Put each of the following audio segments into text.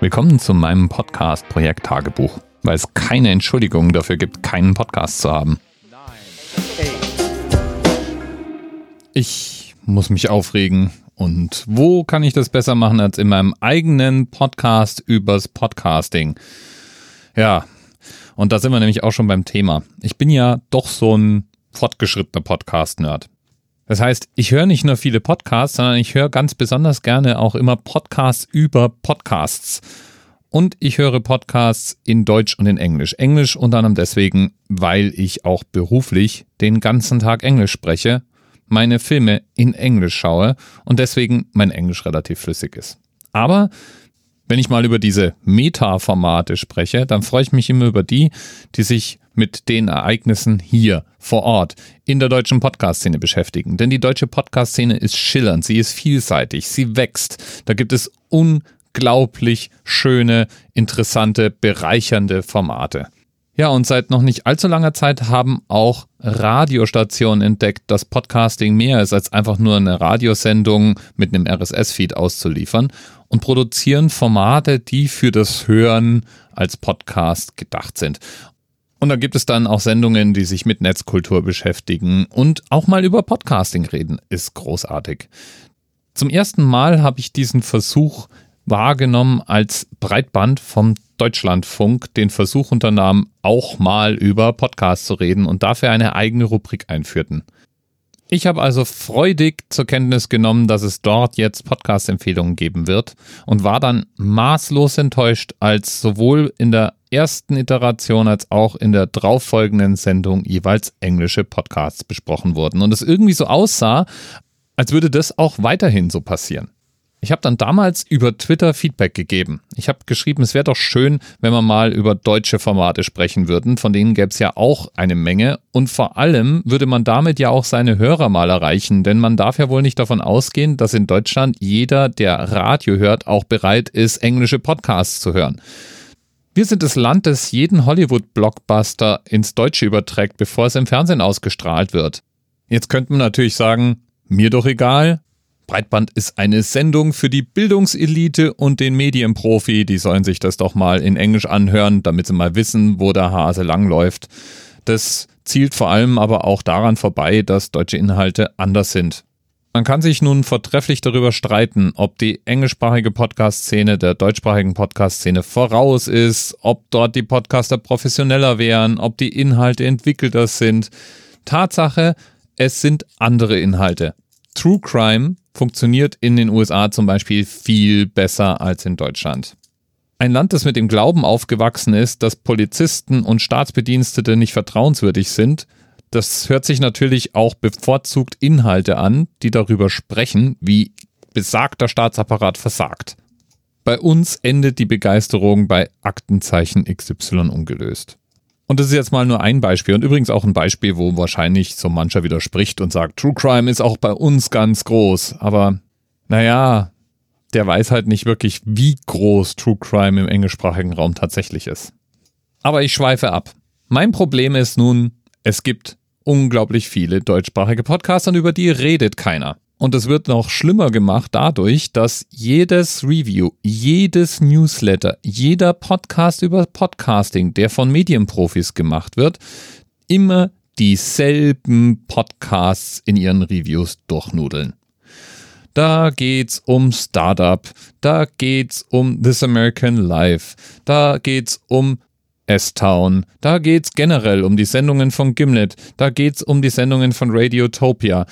Willkommen zu meinem Podcast Projekt Tagebuch, weil es keine Entschuldigung dafür gibt, keinen Podcast zu haben. Ich muss mich aufregen und wo kann ich das besser machen als in meinem eigenen Podcast übers Podcasting? Ja, und da sind wir nämlich auch schon beim Thema. Ich bin ja doch so ein fortgeschrittener Podcast-Nerd. Das heißt, ich höre nicht nur viele Podcasts, sondern ich höre ganz besonders gerne auch immer Podcasts über Podcasts. Und ich höre Podcasts in Deutsch und in Englisch. Englisch unter anderem deswegen, weil ich auch beruflich den ganzen Tag Englisch spreche, meine Filme in Englisch schaue und deswegen mein Englisch relativ flüssig ist. Aber wenn ich mal über diese Meta-Formate spreche, dann freue ich mich immer über die, die sich mit den Ereignissen hier vor Ort in der deutschen Podcast-Szene beschäftigen. Denn die deutsche Podcast-Szene ist schillernd, sie ist vielseitig, sie wächst. Da gibt es unglaublich schöne, interessante, bereichernde Formate. Ja, und seit noch nicht allzu langer Zeit haben auch Radiostationen entdeckt, dass Podcasting mehr ist als einfach nur eine Radiosendung mit einem RSS-Feed auszuliefern und produzieren Formate, die für das Hören als Podcast gedacht sind. Und da gibt es dann auch Sendungen, die sich mit Netzkultur beschäftigen und auch mal über Podcasting reden. Ist großartig. Zum ersten Mal habe ich diesen Versuch wahrgenommen, als Breitband vom Deutschlandfunk den Versuch unternahm, auch mal über Podcasts zu reden und dafür eine eigene Rubrik einführten. Ich habe also freudig zur Kenntnis genommen, dass es dort jetzt Podcast-Empfehlungen geben wird und war dann maßlos enttäuscht, als sowohl in der ersten Iteration als auch in der darauffolgenden Sendung jeweils englische Podcasts besprochen wurden und es irgendwie so aussah, als würde das auch weiterhin so passieren. Ich habe dann damals über Twitter Feedback gegeben. Ich habe geschrieben, es wäre doch schön, wenn wir mal über deutsche Formate sprechen würden. Von denen gäbe es ja auch eine Menge. Und vor allem würde man damit ja auch seine Hörer mal erreichen. Denn man darf ja wohl nicht davon ausgehen, dass in Deutschland jeder, der Radio hört, auch bereit ist, englische Podcasts zu hören. Wir sind das Land, das jeden Hollywood-Blockbuster ins Deutsche überträgt, bevor es im Fernsehen ausgestrahlt wird. Jetzt könnte man natürlich sagen, mir doch egal, Breitband ist eine Sendung für die Bildungselite und den Medienprofi. Die sollen sich das doch mal in Englisch anhören, damit sie mal wissen, wo der Hase langläuft. Das zielt vor allem aber auch daran vorbei, dass deutsche Inhalte anders sind. Man kann sich nun vortrefflich darüber streiten, ob die englischsprachige Podcast-Szene der deutschsprachigen Podcast-Szene voraus ist, ob dort die Podcaster professioneller wären, ob die Inhalte entwickelter sind. Tatsache, es sind andere Inhalte. True Crime funktioniert in den USA zum Beispiel viel besser als in Deutschland. Ein Land, das mit dem Glauben aufgewachsen ist, dass Polizisten und Staatsbedienstete nicht vertrauenswürdig sind, das hört sich natürlich auch bevorzugt Inhalte an, die darüber sprechen, wie besagter Staatsapparat versagt. Bei uns endet die Begeisterung bei Aktenzeichen XY ungelöst. Und das ist jetzt mal nur ein Beispiel und übrigens auch ein Beispiel, wo wahrscheinlich so mancher widerspricht und sagt, True Crime ist auch bei uns ganz groß. Aber naja, der weiß halt nicht wirklich, wie groß True Crime im englischsprachigen Raum tatsächlich ist. Aber ich schweife ab. Mein Problem ist nun, es gibt unglaublich viele deutschsprachige Podcasts und über die redet keiner. Und es wird noch schlimmer gemacht dadurch, dass jedes Review, jedes Newsletter, jeder Podcast über Podcasting, der von Medienprofis gemacht wird, immer dieselben Podcasts in ihren Reviews durchnudeln. Da geht's um Startup, da geht's um This American Life, da geht's um S-Town, da geht's generell um die Sendungen von Gimlet, da geht's um die Sendungen von Radiotopia.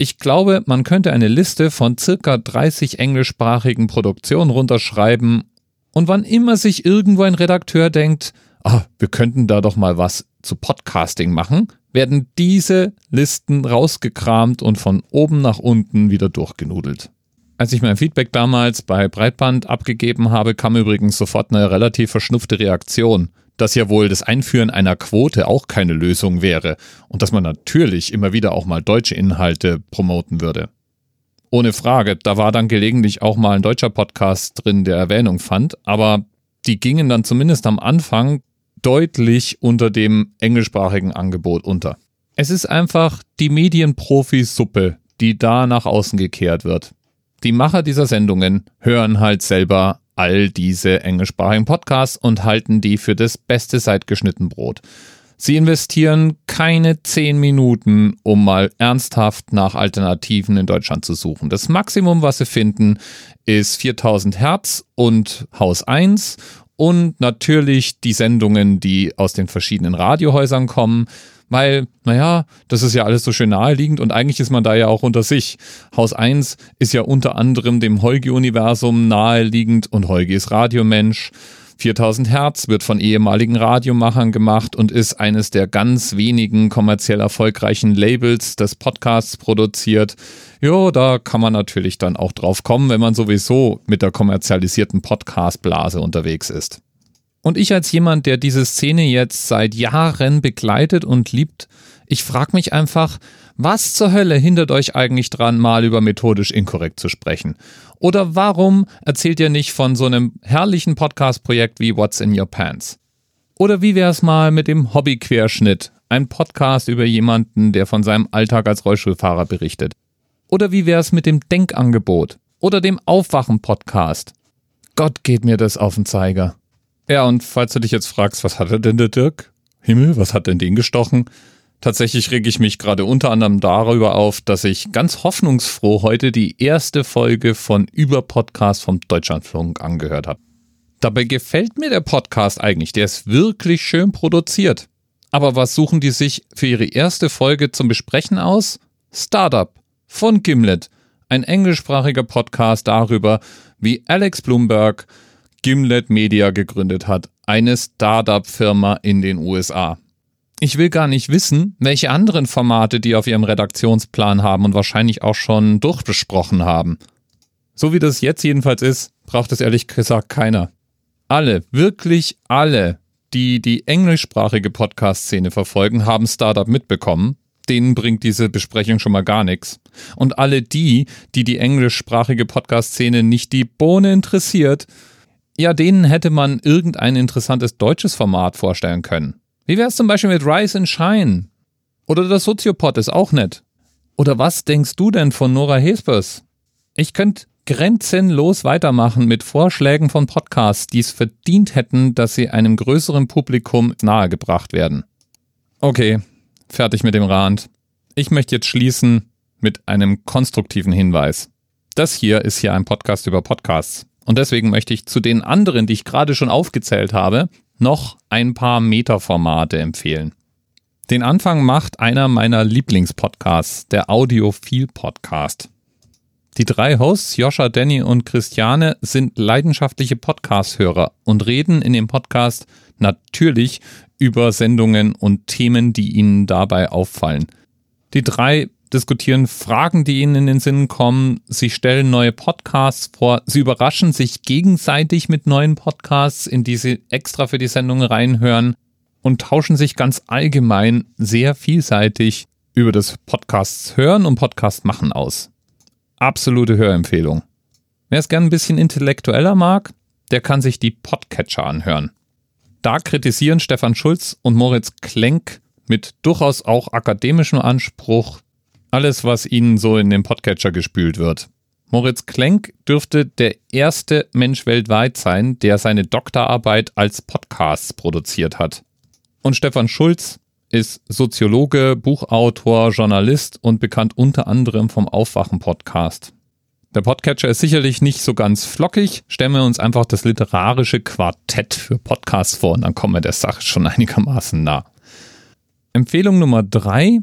Ich glaube, man könnte eine Liste von circa 30 englischsprachigen Produktionen runterschreiben und wann immer sich irgendwo ein Redakteur denkt, ah, wir könnten da doch mal was zu Podcasting machen, werden diese Listen rausgekramt und von oben nach unten wieder durchgenudelt. Als ich mein Feedback damals bei Breitband abgegeben habe, kam übrigens sofort eine relativ verschnupfte Reaktion dass ja wohl das Einführen einer Quote auch keine Lösung wäre und dass man natürlich immer wieder auch mal deutsche Inhalte promoten würde. Ohne Frage, da war dann gelegentlich auch mal ein deutscher Podcast drin, der Erwähnung fand, aber die gingen dann zumindest am Anfang deutlich unter dem englischsprachigen Angebot unter. Es ist einfach die Medienprofi-Suppe, die da nach außen gekehrt wird. Die Macher dieser Sendungen hören halt selber all diese englischsprachigen Podcasts und halten die für das beste seit geschnitten Brot. Sie investieren keine zehn Minuten, um mal ernsthaft nach Alternativen in Deutschland zu suchen. Das Maximum, was sie finden, ist 4000 Hertz und Haus 1 und natürlich die Sendungen, die aus den verschiedenen Radiohäusern kommen weil, naja, das ist ja alles so schön naheliegend und eigentlich ist man da ja auch unter sich. Haus 1 ist ja unter anderem dem Heugi-Universum naheliegend und Heugi ist Radiomensch. 4000 Hertz wird von ehemaligen Radiomachern gemacht und ist eines der ganz wenigen kommerziell erfolgreichen Labels des Podcasts produziert. Jo, da kann man natürlich dann auch drauf kommen, wenn man sowieso mit der kommerzialisierten Podcast-Blase unterwegs ist. Und ich als jemand, der diese Szene jetzt seit Jahren begleitet und liebt, ich frage mich einfach, was zur Hölle hindert euch eigentlich dran, mal über methodisch inkorrekt zu sprechen? Oder warum erzählt ihr nicht von so einem herrlichen Podcast-Projekt wie What's in Your Pants? Oder wie wäre es mal mit dem Hobbyquerschnitt, ein Podcast über jemanden, der von seinem Alltag als Rollstuhlfahrer berichtet? Oder wie wäre es mit dem Denkangebot oder dem Aufwachen-Podcast? Gott geht mir das auf den Zeiger. Ja, und falls du dich jetzt fragst, was hatte denn der Dirk? Himmel, was hat denn den gestochen? Tatsächlich rege ich mich gerade unter anderem darüber auf, dass ich ganz hoffnungsfroh heute die erste Folge von Über Podcast vom Deutschlandfunk angehört habe. Dabei gefällt mir der Podcast eigentlich, der ist wirklich schön produziert. Aber was suchen die sich für ihre erste Folge zum Besprechen aus? Startup von Gimlet, ein englischsprachiger Podcast darüber, wie Alex Bloomberg Gimlet Media gegründet hat, eine Startup-Firma in den USA. Ich will gar nicht wissen, welche anderen Formate die auf ihrem Redaktionsplan haben und wahrscheinlich auch schon durchbesprochen haben. So wie das jetzt jedenfalls ist, braucht es ehrlich gesagt keiner. Alle, wirklich alle, die die englischsprachige Podcast-Szene verfolgen, haben Startup mitbekommen. Denen bringt diese Besprechung schon mal gar nichts. Und alle die, die die englischsprachige Podcast-Szene nicht die Bohne interessiert, ja, denen hätte man irgendein interessantes deutsches Format vorstellen können. Wie wäre es zum Beispiel mit Rise and Shine? Oder das Soziopod ist auch nett. Oder was denkst du denn von Nora Hespers? Ich könnte grenzenlos weitermachen mit Vorschlägen von Podcasts, die es verdient hätten, dass sie einem größeren Publikum nahegebracht werden. Okay, fertig mit dem Rand. Ich möchte jetzt schließen mit einem konstruktiven Hinweis. Das hier ist hier ein Podcast über Podcasts. Und deswegen möchte ich zu den anderen, die ich gerade schon aufgezählt habe, noch ein paar Metaformate empfehlen. Den Anfang macht einer meiner Lieblingspodcasts, der Audiophil Podcast. Die drei Hosts, Joscha, Danny und Christiane, sind leidenschaftliche Podcast-Hörer und reden in dem Podcast natürlich über Sendungen und Themen, die ihnen dabei auffallen. Die drei diskutieren Fragen, die ihnen in den Sinn kommen. Sie stellen neue Podcasts vor. Sie überraschen sich gegenseitig mit neuen Podcasts, in die sie extra für die Sendung reinhören und tauschen sich ganz allgemein sehr vielseitig über das Podcasts hören und Podcast machen aus. Absolute Hörempfehlung. Wer es gern ein bisschen intellektueller mag, der kann sich die Podcatcher anhören. Da kritisieren Stefan Schulz und Moritz Klenk mit durchaus auch akademischem Anspruch alles, was Ihnen so in den Podcatcher gespült wird. Moritz Klenk dürfte der erste Mensch weltweit sein, der seine Doktorarbeit als Podcasts produziert hat. Und Stefan Schulz ist Soziologe, Buchautor, Journalist und bekannt unter anderem vom Aufwachen-Podcast. Der Podcatcher ist sicherlich nicht so ganz flockig. Stellen wir uns einfach das literarische Quartett für Podcasts vor und dann kommen wir der Sache schon einigermaßen nah. Empfehlung Nummer drei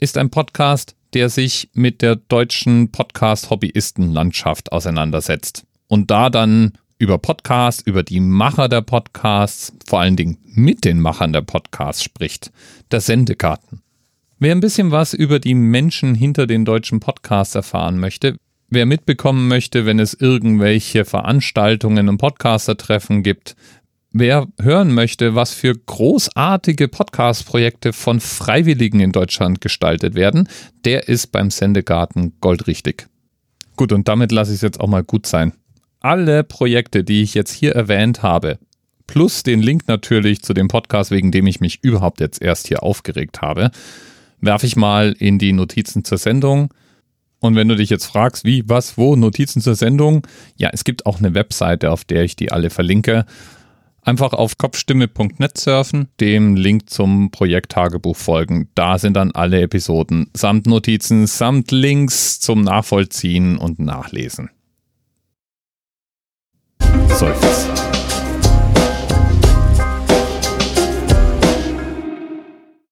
ist ein Podcast, der sich mit der deutschen Podcast-Hobbyistenlandschaft auseinandersetzt. Und da dann über Podcasts, über die Macher der Podcasts, vor allen Dingen mit den Machern der Podcasts spricht. Der Sendegarten. Wer ein bisschen was über die Menschen hinter den deutschen Podcasts erfahren möchte, wer mitbekommen möchte, wenn es irgendwelche Veranstaltungen und Podcaster-Treffen gibt, Wer hören möchte, was für großartige Podcast-Projekte von Freiwilligen in Deutschland gestaltet werden, der ist beim Sendegarten goldrichtig. Gut, und damit lasse ich es jetzt auch mal gut sein. Alle Projekte, die ich jetzt hier erwähnt habe, plus den Link natürlich zu dem Podcast, wegen dem ich mich überhaupt jetzt erst hier aufgeregt habe, werfe ich mal in die Notizen zur Sendung. Und wenn du dich jetzt fragst, wie, was, wo, Notizen zur Sendung, ja, es gibt auch eine Webseite, auf der ich die alle verlinke. Einfach auf kopfstimme.net surfen, dem Link zum Projekt Tagebuch folgen. Da sind dann alle Episoden samt Notizen, samt Links zum Nachvollziehen und Nachlesen. Seufz.